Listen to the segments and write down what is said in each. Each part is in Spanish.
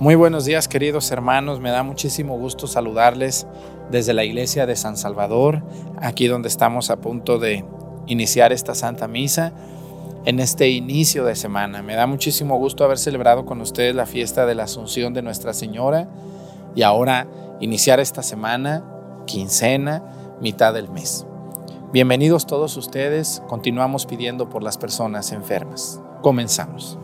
Muy buenos días queridos hermanos, me da muchísimo gusto saludarles desde la iglesia de San Salvador, aquí donde estamos a punto de iniciar esta Santa Misa en este inicio de semana. Me da muchísimo gusto haber celebrado con ustedes la fiesta de la Asunción de Nuestra Señora y ahora iniciar esta semana, quincena, mitad del mes. Bienvenidos todos ustedes, continuamos pidiendo por las personas enfermas. Comenzamos.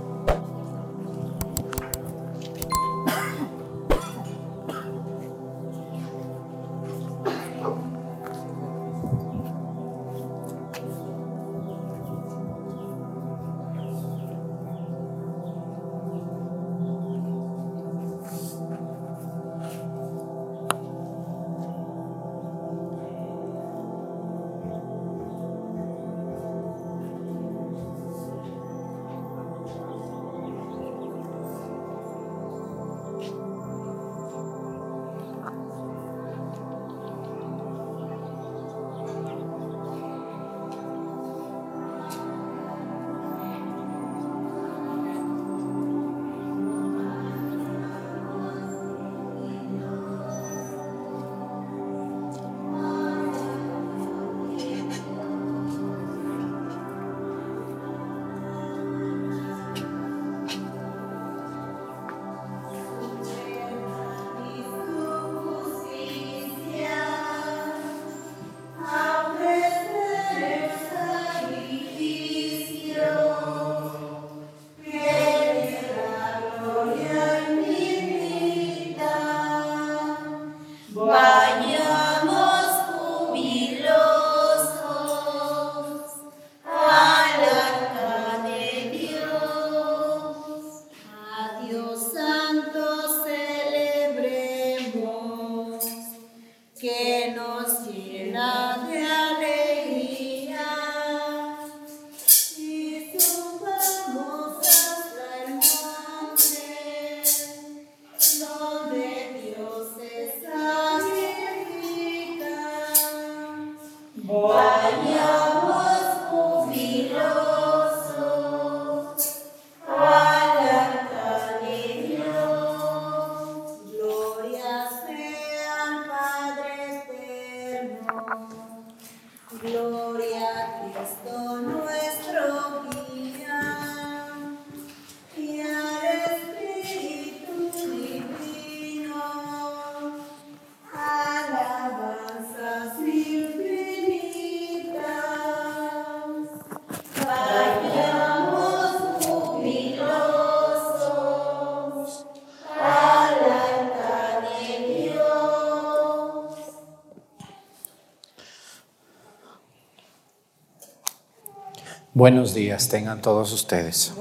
Buenos días tengan todos ustedes.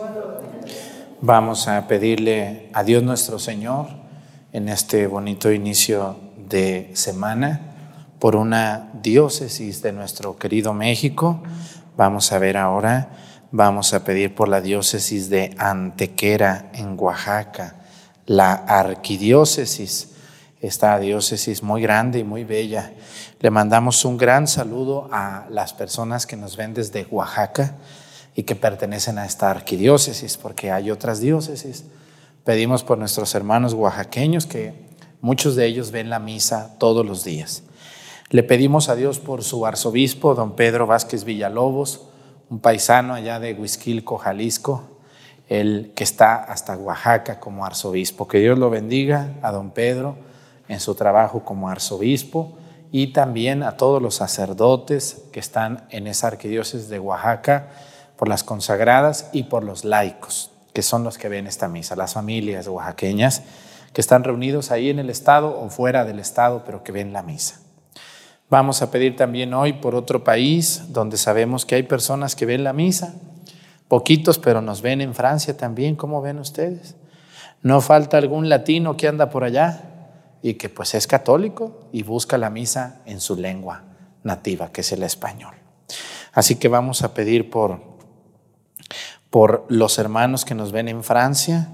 Vamos a pedirle a Dios nuestro Señor en este bonito inicio de semana por una diócesis de nuestro querido México. Vamos a ver ahora, vamos a pedir por la diócesis de Antequera en Oaxaca, la arquidiócesis esta diócesis muy grande y muy bella. Le mandamos un gran saludo a las personas que nos ven desde Oaxaca y que pertenecen a esta arquidiócesis, porque hay otras diócesis. Pedimos por nuestros hermanos oaxaqueños que muchos de ellos ven la misa todos los días. Le pedimos a Dios por su arzobispo, don Pedro Vázquez Villalobos, un paisano allá de Huizquilco, Jalisco, el que está hasta Oaxaca como arzobispo. Que Dios lo bendiga a don Pedro en su trabajo como arzobispo y también a todos los sacerdotes que están en esa arquidiócesis de Oaxaca, por las consagradas y por los laicos, que son los que ven esta misa, las familias oaxaqueñas que están reunidos ahí en el Estado o fuera del Estado, pero que ven la misa. Vamos a pedir también hoy por otro país donde sabemos que hay personas que ven la misa, poquitos, pero nos ven en Francia también, ¿cómo ven ustedes? No falta algún latino que anda por allá, y que pues es católico y busca la misa en su lengua nativa, que es el español. Así que vamos a pedir por, por los hermanos que nos ven en Francia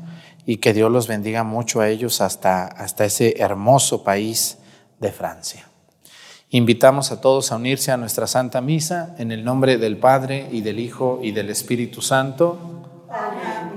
y que Dios los bendiga mucho a ellos hasta, hasta ese hermoso país de Francia. Invitamos a todos a unirse a nuestra Santa Misa en el nombre del Padre y del Hijo y del Espíritu Santo.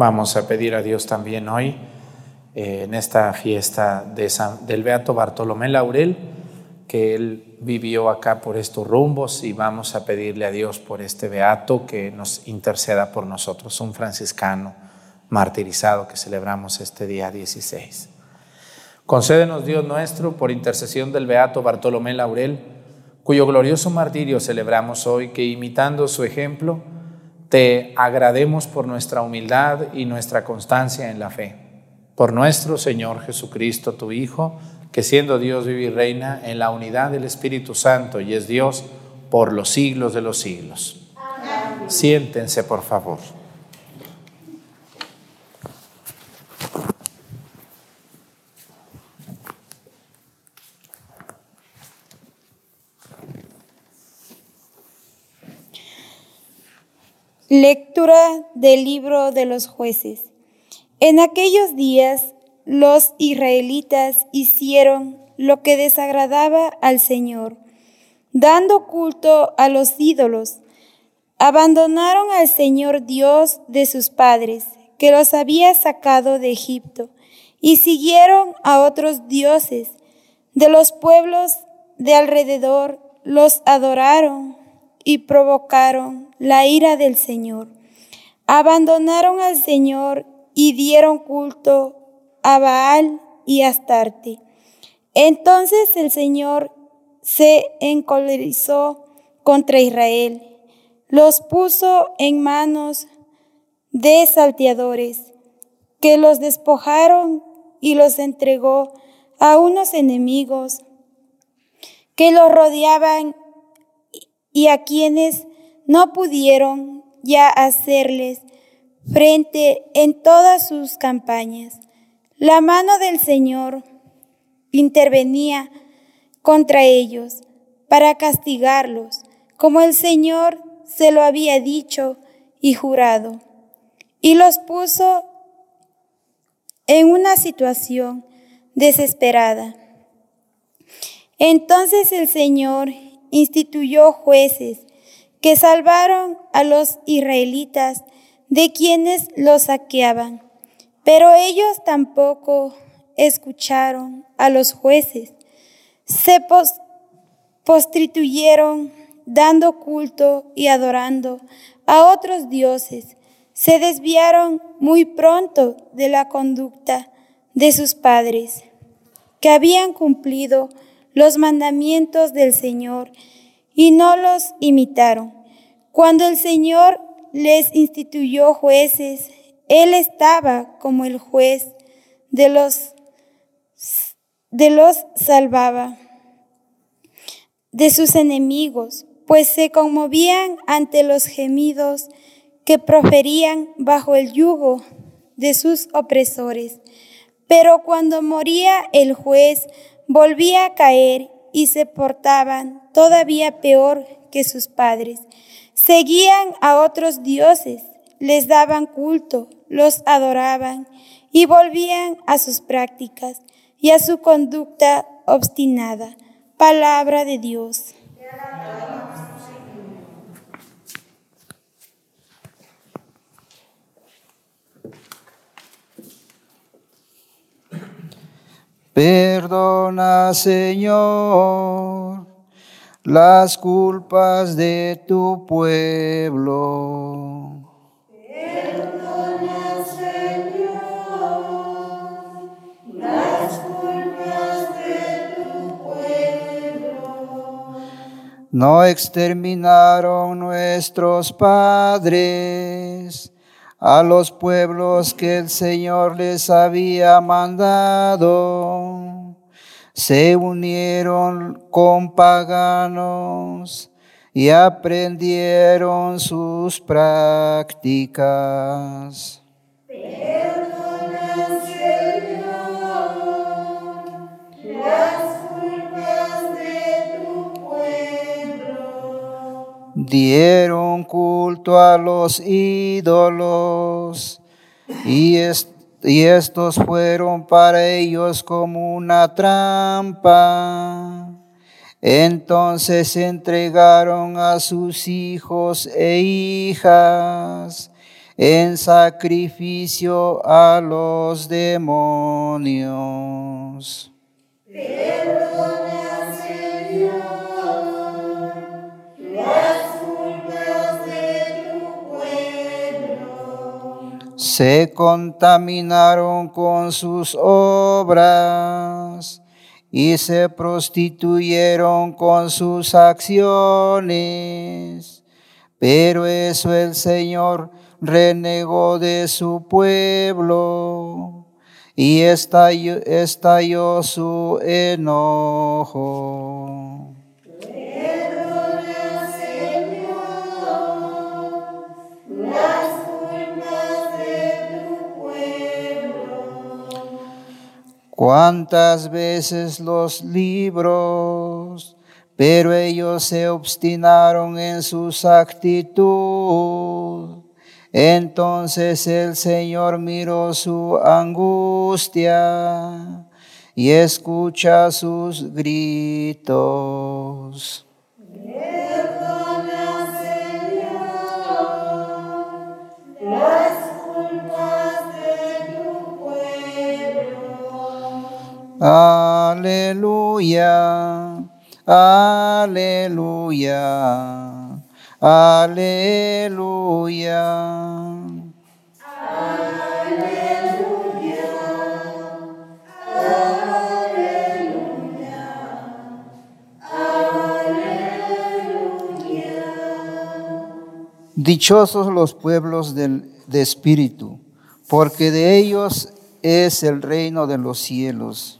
Vamos a pedir a Dios también hoy, eh, en esta fiesta de del Beato Bartolomé Laurel, que él vivió acá por estos rumbos y vamos a pedirle a Dios por este Beato que nos interceda por nosotros, un franciscano martirizado que celebramos este día 16. Concédenos Dios nuestro, por intercesión del Beato Bartolomé Laurel, cuyo glorioso martirio celebramos hoy, que imitando su ejemplo, te agrademos por nuestra humildad y nuestra constancia en la fe. Por nuestro Señor Jesucristo, tu Hijo, que siendo Dios vive y reina en la unidad del Espíritu Santo y es Dios por los siglos de los siglos. Siéntense, por favor. Lectura del libro de los jueces. En aquellos días los israelitas hicieron lo que desagradaba al Señor, dando culto a los ídolos. Abandonaron al Señor Dios de sus padres, que los había sacado de Egipto, y siguieron a otros dioses. De los pueblos de alrededor los adoraron y provocaron la ira del Señor. Abandonaron al Señor y dieron culto a Baal y Astarte. Entonces el Señor se encolerizó contra Israel, los puso en manos de salteadores, que los despojaron y los entregó a unos enemigos que los rodeaban y a quienes no pudieron ya hacerles frente en todas sus campañas. La mano del Señor intervenía contra ellos para castigarlos, como el Señor se lo había dicho y jurado, y los puso en una situación desesperada. Entonces el Señor instituyó jueces que salvaron a los israelitas de quienes los saqueaban. Pero ellos tampoco escucharon a los jueces. Se postituyeron dando culto y adorando a otros dioses. Se desviaron muy pronto de la conducta de sus padres, que habían cumplido los mandamientos del Señor y no los imitaron. Cuando el Señor les instituyó jueces. Él estaba como el juez de los, de los salvaba de sus enemigos, pues se conmovían ante los gemidos que proferían bajo el yugo de sus opresores. Pero cuando moría el juez, volvía a caer y se portaban todavía peor que sus padres. Seguían a otros dioses, les daban culto, los adoraban y volvían a sus prácticas y a su conducta obstinada. Palabra de Dios. Perdona, Señor, las culpas de tu pueblo. Perdona, Señor, las culpas de tu pueblo. No exterminaron nuestros padres a los pueblos que el Señor les había mandado. Se unieron con paganos y aprendieron sus prácticas. Perdona, Señor, las culpas de tu pueblo. Dieron culto a los ídolos y, est- y estos fueron para ellos como una trampa. Entonces entregaron a sus hijos e hijas en sacrificio a los demonios. Se contaminaron con sus obras y se prostituyeron con sus acciones. Pero eso el Señor renegó de su pueblo y estalló, estalló su enojo. Cuántas veces los libros, pero ellos se obstinaron en sus actitud. Entonces el Señor miró su angustia y escucha sus gritos. Aleluya, aleluya, aleluya. Dichosos los pueblos del, de espíritu, porque de ellos es el reino de los cielos.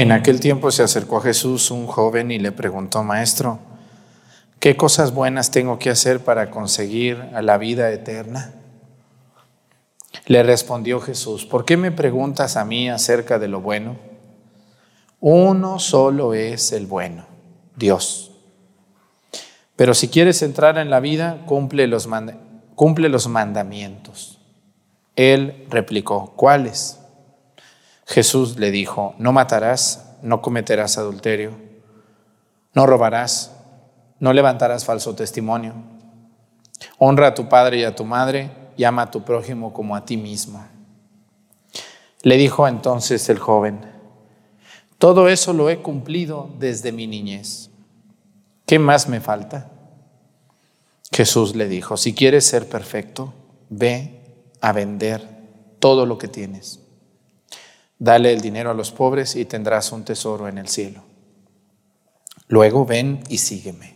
En aquel tiempo se acercó a Jesús un joven y le preguntó, Maestro, ¿Qué cosas buenas tengo que hacer para conseguir la vida eterna? Le respondió Jesús, ¿por qué me preguntas a mí acerca de lo bueno? Uno solo es el bueno, Dios. Pero si quieres entrar en la vida, cumple los, cumple los mandamientos. Él replicó, ¿cuáles? Jesús le dijo, no matarás, no cometerás adulterio, no robarás, no levantarás falso testimonio, honra a tu padre y a tu madre y ama a tu prójimo como a ti mismo. Le dijo entonces el joven, todo eso lo he cumplido desde mi niñez. ¿Qué más me falta? Jesús le dijo, si quieres ser perfecto, ve a vender todo lo que tienes. Dale el dinero a los pobres y tendrás un tesoro en el cielo. Luego ven y sígueme.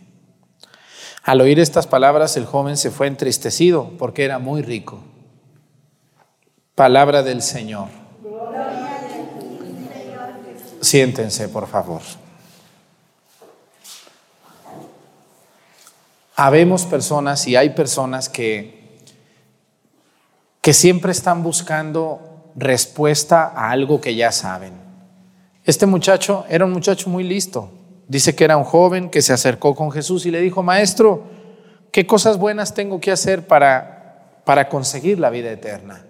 Al oír estas palabras, el joven se fue entristecido porque era muy rico. Palabra del Señor. Siéntense, por favor. Habemos personas y hay personas que, que siempre están buscando respuesta a algo que ya saben. Este muchacho era un muchacho muy listo. Dice que era un joven que se acercó con Jesús y le dijo, maestro, ¿qué cosas buenas tengo que hacer para, para conseguir la vida eterna?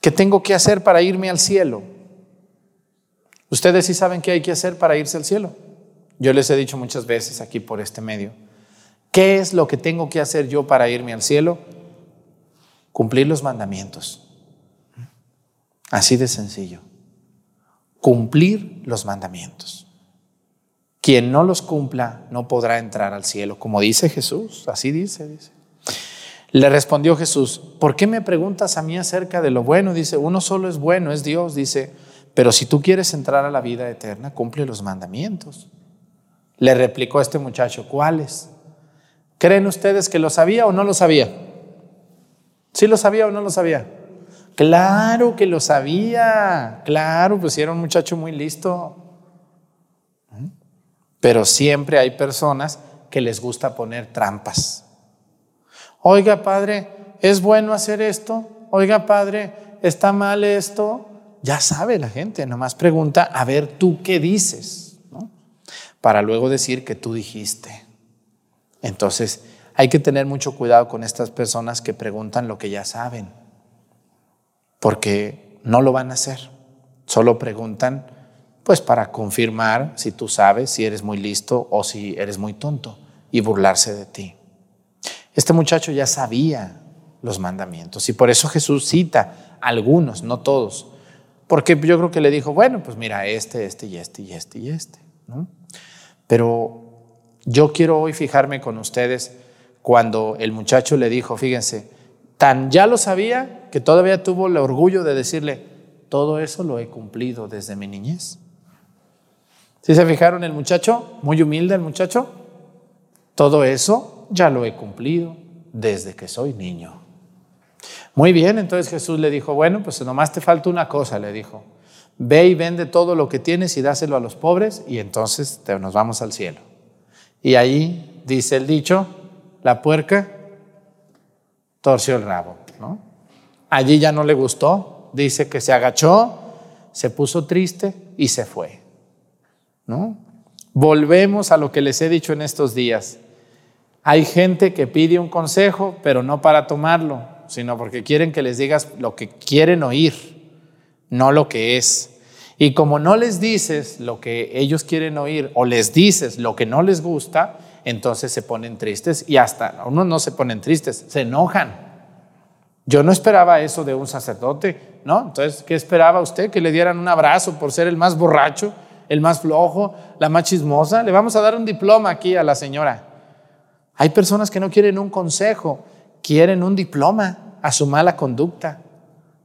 ¿Qué tengo que hacer para irme al cielo? Ustedes sí saben qué hay que hacer para irse al cielo. Yo les he dicho muchas veces aquí por este medio, ¿qué es lo que tengo que hacer yo para irme al cielo? Cumplir los mandamientos. Así de sencillo. Cumplir los mandamientos. Quien no los cumpla no podrá entrar al cielo, como dice Jesús, así dice, dice. Le respondió Jesús, ¿por qué me preguntas a mí acerca de lo bueno? Dice, uno solo es bueno, es Dios, dice, pero si tú quieres entrar a la vida eterna, cumple los mandamientos. Le replicó este muchacho, ¿cuáles? ¿Creen ustedes que lo sabía o no lo sabía? ¿Sí lo sabía o no lo sabía? Claro que lo sabía, claro, pues era un muchacho muy listo. Pero siempre hay personas que les gusta poner trampas. Oiga, padre, ¿es bueno hacer esto? Oiga, padre, ¿está mal esto? Ya sabe la gente, nomás pregunta, a ver, ¿tú qué dices? para luego decir que tú dijiste. Entonces, hay que tener mucho cuidado con estas personas que preguntan lo que ya saben, porque no lo van a hacer. Solo preguntan, pues para confirmar si tú sabes, si eres muy listo o si eres muy tonto y burlarse de ti. Este muchacho ya sabía los mandamientos y por eso Jesús cita algunos, no todos, porque yo creo que le dijo, bueno, pues mira, este, este y este y este y este. ¿no? Pero yo quiero hoy fijarme con ustedes cuando el muchacho le dijo, fíjense, tan ya lo sabía que todavía tuvo el orgullo de decirle, todo eso lo he cumplido desde mi niñez. ¿Sí se fijaron el muchacho? Muy humilde el muchacho. Todo eso ya lo he cumplido desde que soy niño. Muy bien, entonces Jesús le dijo, bueno, pues nomás te falta una cosa, le dijo. Ve y vende todo lo que tienes y dáselo a los pobres y entonces nos vamos al cielo. Y ahí dice el dicho, la puerca torció el rabo. ¿no? Allí ya no le gustó, dice que se agachó, se puso triste y se fue. ¿no? Volvemos a lo que les he dicho en estos días. Hay gente que pide un consejo, pero no para tomarlo, sino porque quieren que les digas lo que quieren oír, no lo que es. Y como no les dices lo que ellos quieren oír o les dices lo que no les gusta, entonces se ponen tristes y hasta uno no se ponen tristes, se enojan. Yo no esperaba eso de un sacerdote, ¿no? Entonces, ¿qué esperaba usted? Que le dieran un abrazo por ser el más borracho, el más flojo, la más chismosa. Le vamos a dar un diploma aquí a la señora. Hay personas que no quieren un consejo, quieren un diploma a su mala conducta.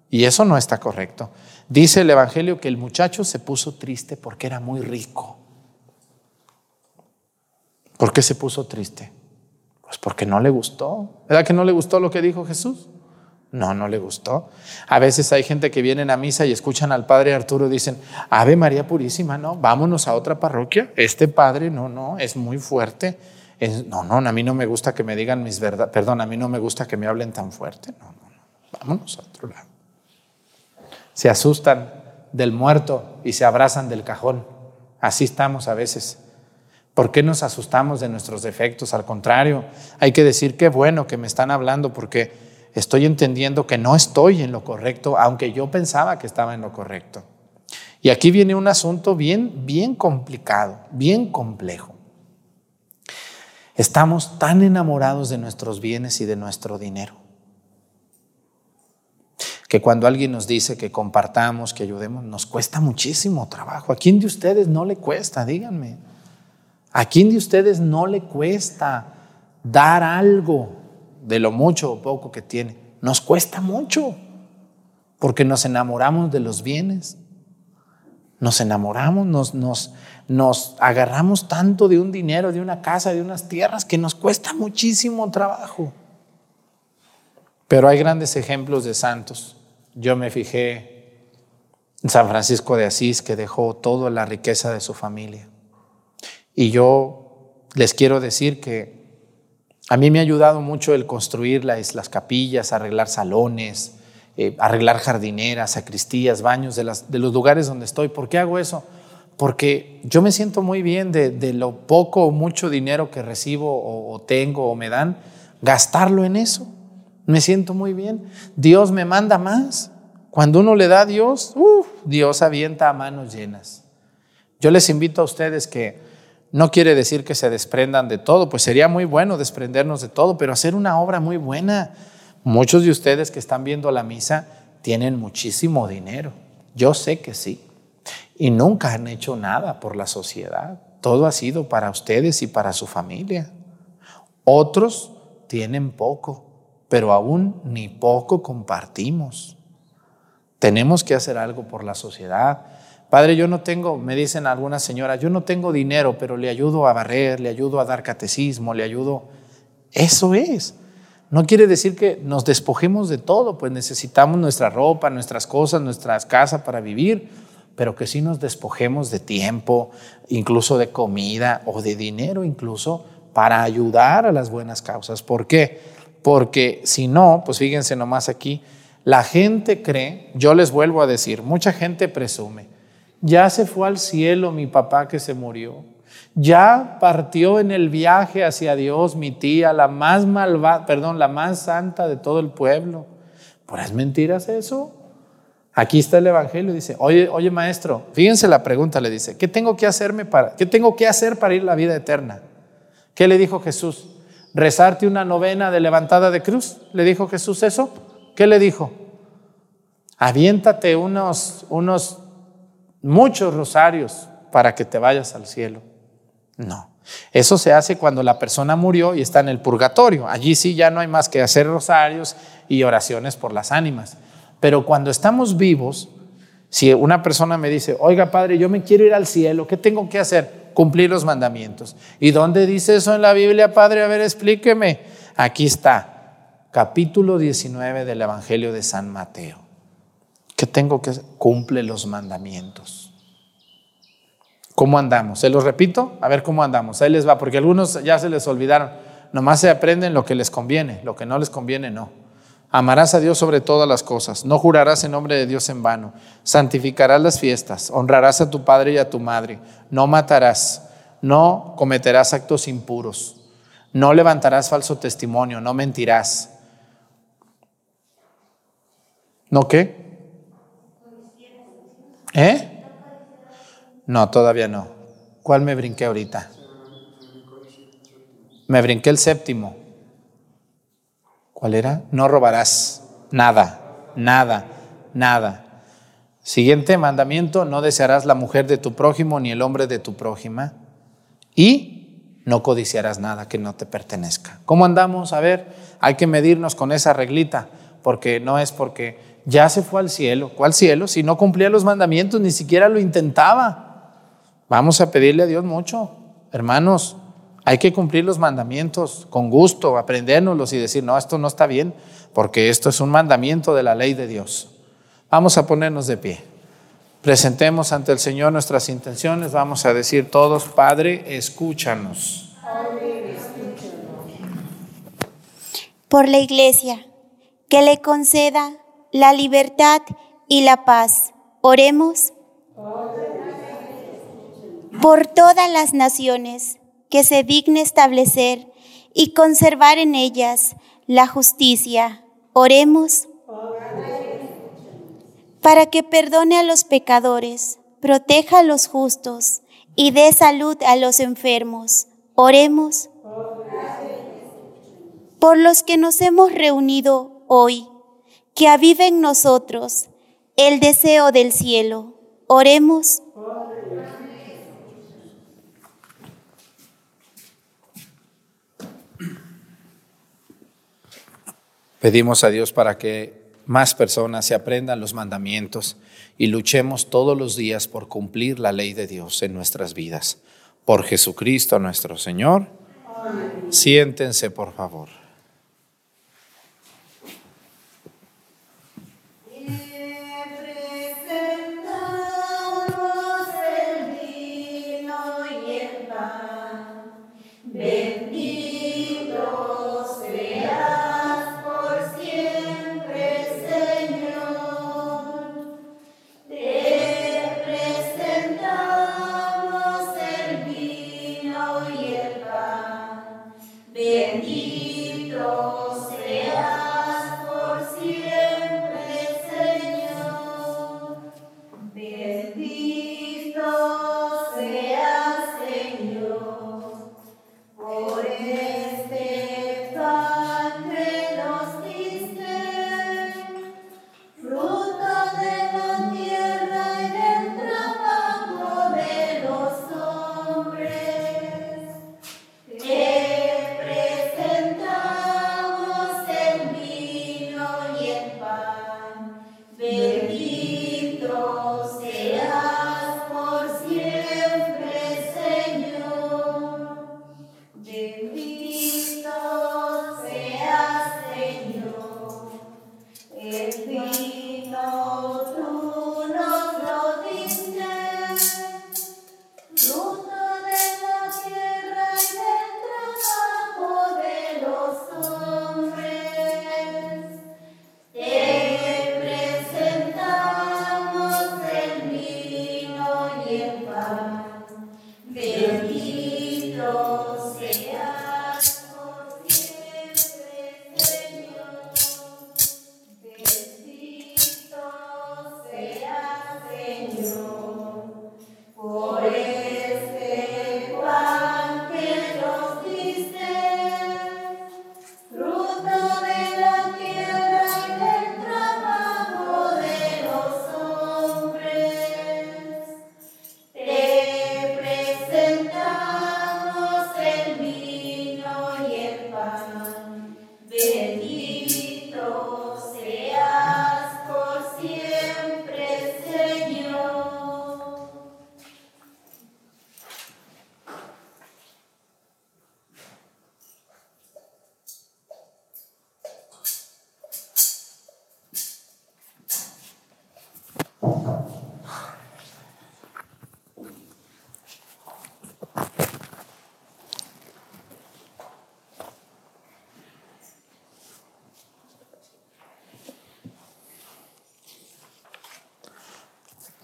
Y eso no está correcto. Dice el Evangelio que el muchacho se puso triste porque era muy rico. ¿Por qué se puso triste? Pues porque no le gustó. ¿Verdad que no le gustó lo que dijo Jesús? No, no le gustó. A veces hay gente que viene a misa y escuchan al padre Arturo y dicen, Ave María Purísima, no, vámonos a otra parroquia. Este padre, no, no, es muy fuerte. No, no, a mí no me gusta que me digan mis verdades, perdón, a mí no me gusta que me hablen tan fuerte. No, no, no, vámonos a otro lado. Se asustan del muerto y se abrazan del cajón. Así estamos a veces. ¿Por qué nos asustamos de nuestros defectos? Al contrario, hay que decir qué bueno que me están hablando porque estoy entendiendo que no estoy en lo correcto, aunque yo pensaba que estaba en lo correcto. Y aquí viene un asunto bien, bien complicado, bien complejo. Estamos tan enamorados de nuestros bienes y de nuestro dinero que cuando alguien nos dice que compartamos, que ayudemos, nos cuesta muchísimo trabajo. ¿A quién de ustedes no le cuesta? Díganme. ¿A quién de ustedes no le cuesta dar algo de lo mucho o poco que tiene? Nos cuesta mucho porque nos enamoramos de los bienes. Nos enamoramos, nos, nos, nos agarramos tanto de un dinero, de una casa, de unas tierras, que nos cuesta muchísimo trabajo. Pero hay grandes ejemplos de santos. Yo me fijé en San Francisco de Asís, que dejó toda la riqueza de su familia. Y yo les quiero decir que a mí me ha ayudado mucho el construir las, las capillas, arreglar salones, eh, arreglar jardineras, sacristías, baños de, los lugares donde estoy. ¿Por qué hago eso? Porque yo me siento muy bien de, de lo poco o mucho dinero que recibo o, tengo o me dan, gastarlo en eso. Me siento muy bien. Dios me manda más. Cuando uno le da a Dios, uf, Dios avienta a manos llenas. Yo les invito a ustedes que no quiere decir que se desprendan de todo, pues sería muy bueno desprendernos de todo, pero hacer una obra muy buena. Muchos de ustedes que están viendo la misa tienen muchísimo dinero. Yo sé que sí. Y nunca han hecho nada por la sociedad. Todo ha sido para ustedes y para su familia. Otros tienen poco, pero aún ni poco compartimos. Tenemos que hacer algo por la sociedad. Padre, yo no tengo, me dicen algunas señoras, yo no tengo dinero, pero le ayudo a barrer, le ayudo a dar catecismo, le ayudo. Eso es. No quiere decir que nos despojemos de todo, pues necesitamos nuestra ropa, nuestras cosas, nuestras casas para vivir, pero que sí nos despojemos de tiempo, incluso de comida o de dinero, incluso para ayudar a las buenas causas. ¿Por qué? Porque si no, pues fíjense nomás aquí, la gente cree, yo les vuelvo a decir, mucha gente presume, ya se fue al cielo mi papá que se murió, ya partió en el viaje hacia Dios mi tía, la más malvada, perdón, la más santa de todo el pueblo. ¿Puras mentiras eso? Aquí está el evangelio, dice, "Oye, oye maestro, fíjense la pregunta le dice, ¿qué tengo que hacerme para qué tengo que hacer para ir la vida eterna?" ¿Qué le dijo Jesús? ¿Rezarte una novena de levantada de cruz? ¿Le dijo Jesús eso? ¿Qué le dijo? Aviéntate unos, unos muchos rosarios para que te vayas al cielo. No. Eso se hace cuando la persona murió y está en el purgatorio. Allí sí ya no hay más que hacer rosarios y oraciones por las ánimas. Pero cuando estamos vivos, si una persona me dice, oiga padre, yo me quiero ir al cielo, ¿qué tengo que hacer? Cumplir los mandamientos. ¿Y dónde dice eso en la Biblia, padre? A ver, explíqueme. Aquí está, capítulo 19 del Evangelio de San Mateo. ¿Qué tengo que hacer? Cumple los mandamientos. ¿Cómo andamos? ¿Se los repito? A ver cómo andamos. Ahí les va, porque algunos ya se les olvidaron. Nomás se aprenden lo que les conviene, lo que no les conviene no. Amarás a Dios sobre todas las cosas, no jurarás en nombre de Dios en vano, santificarás las fiestas, honrarás a tu padre y a tu madre, no matarás, no cometerás actos impuros, no levantarás falso testimonio, no mentirás. ¿No qué? ¿Eh? No, todavía no. ¿Cuál me brinqué ahorita? Me brinqué el séptimo. ¿Cuál era? No robarás nada, nada, nada. Siguiente mandamiento, no desearás la mujer de tu prójimo ni el hombre de tu prójima. Y no codiciarás nada que no te pertenezca. ¿Cómo andamos? A ver, hay que medirnos con esa reglita, porque no es porque ya se fue al cielo. ¿Cuál cielo? Si no cumplía los mandamientos, ni siquiera lo intentaba. Vamos a pedirle a Dios mucho. Hermanos, Hay que cumplir los mandamientos con gusto, aprendérnoslos y decir, no, esto no está bien, porque esto es un mandamiento de la ley de Dios. Vamos a ponernos de pie. Presentemos ante el Señor nuestras intenciones. Vamos a decir todos, Padre, escúchanos. Por la Iglesia, que le conceda la libertad y la paz. Oremos. Por todas las naciones, que se digne establecer y conservar en ellas la justicia. Oremos. Para que perdone a los pecadores, proteja a los justos y dé salud a los enfermos. Oremos. Por los que nos hemos reunido hoy, que avive en nosotros el deseo del cielo. Oremos. Pedimos a Dios para que más personas se aprendan los mandamientos y luchemos todos los días por cumplir la ley de Dios en nuestras vidas. Por Jesucristo nuestro Señor. Siéntense, por favor.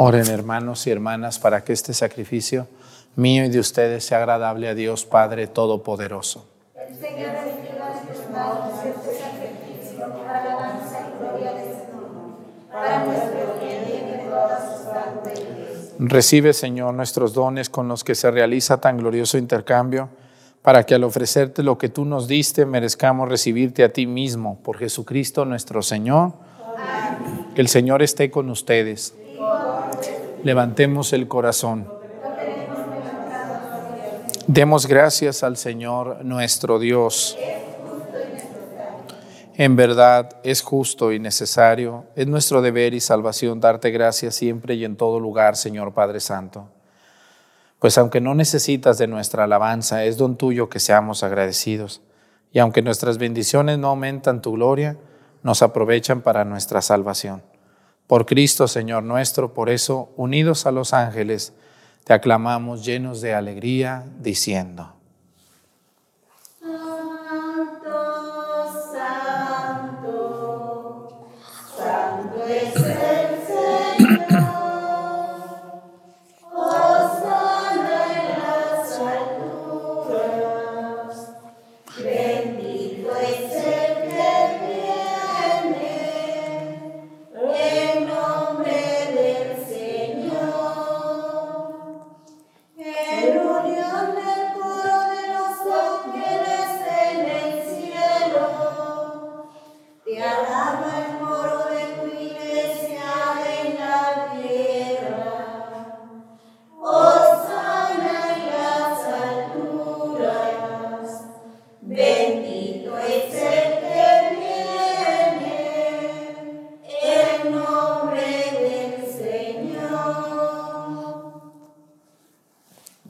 Oren hermanos y hermanas para que este sacrificio mío y de ustedes sea agradable a Dios Padre Todopoderoso. Recibe, Señor, nuestros dones con los que se realiza tan glorioso intercambio, para que al ofrecerte lo que tú nos diste, merezcamos recibirte a ti mismo, por Jesucristo nuestro Señor. Que el Señor esté con ustedes. Levantemos el corazón. Demos gracias al Señor nuestro Dios. En verdad es justo y necesario, es nuestro deber y salvación darte gracias siempre y en todo lugar, Señor Padre Santo. Pues aunque no necesitas de nuestra alabanza, es don tuyo que seamos agradecidos. Y aunque nuestras bendiciones no aumentan tu gloria, nos aprovechan para nuestra salvación. Por Cristo, Señor nuestro, por eso, unidos a los ángeles, te aclamamos llenos de alegría, diciendo.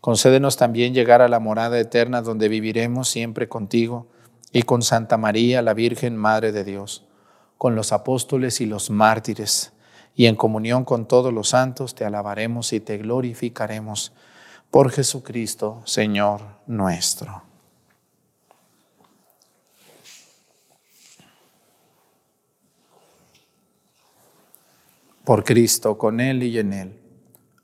Concédenos también llegar a la morada eterna donde viviremos siempre contigo y con Santa María, la Virgen Madre de Dios, con los apóstoles y los mártires, y en comunión con todos los santos te alabaremos y te glorificaremos por Jesucristo, Señor nuestro. Por Cristo, con Él y en Él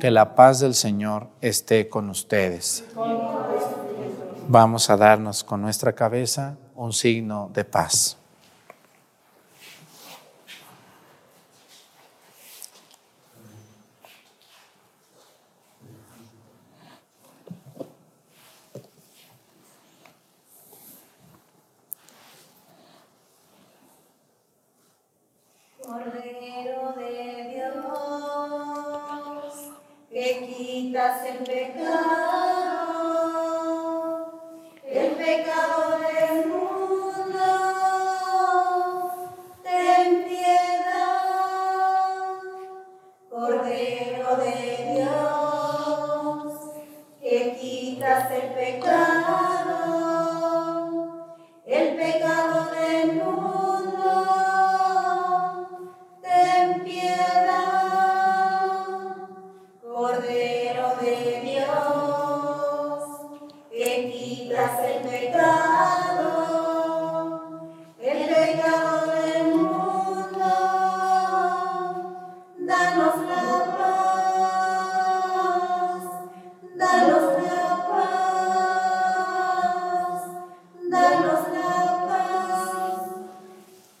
que la paz del Señor esté con ustedes. Vamos a darnos con nuestra cabeza un signo de paz.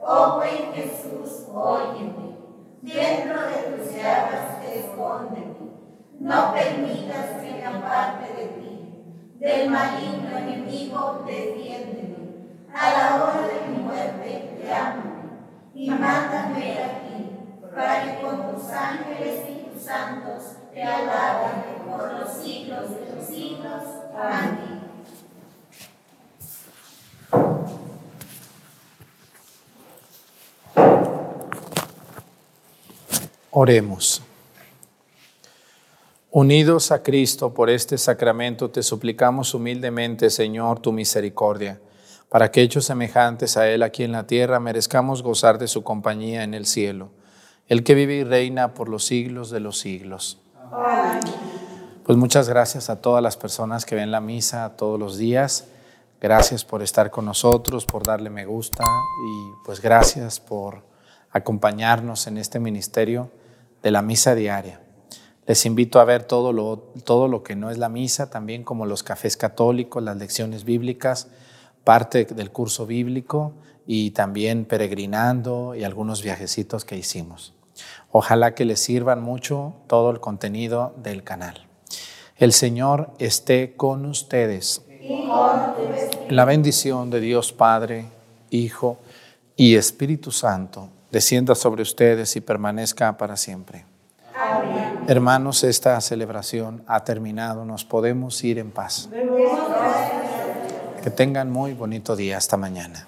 Oh buen Jesús, óyeme. Dentro de tus llagas, escóndeme. No permitas que me aparte de ti. Del maligno enemigo, defiéndeme. A la hora de mi muerte, llámame. Y mándame aquí, para que con tus ángeles y tus santos te alaben por los siglos de los siglos. Amén. Oremos. Unidos a Cristo por este sacramento, te suplicamos humildemente, Señor, tu misericordia, para que hechos semejantes a Él aquí en la tierra merezcamos gozar de su compañía en el cielo, el que vive y reina por los siglos de los siglos. Pues muchas gracias a todas las personas que ven la misa todos los días. Gracias por estar con nosotros, por darle me gusta y pues gracias por acompañarnos en este ministerio de la misa diaria. Les invito a ver todo lo, todo lo que no es la misa, también como los cafés católicos, las lecciones bíblicas, parte del curso bíblico y también peregrinando y algunos viajecitos que hicimos. Ojalá que les sirvan mucho todo el contenido del canal. El Señor esté con ustedes. La bendición de Dios Padre, Hijo y Espíritu Santo descienda sobre ustedes y permanezca para siempre. Hermanos, esta celebración ha terminado. Nos podemos ir en paz. Que tengan muy bonito día. Hasta mañana.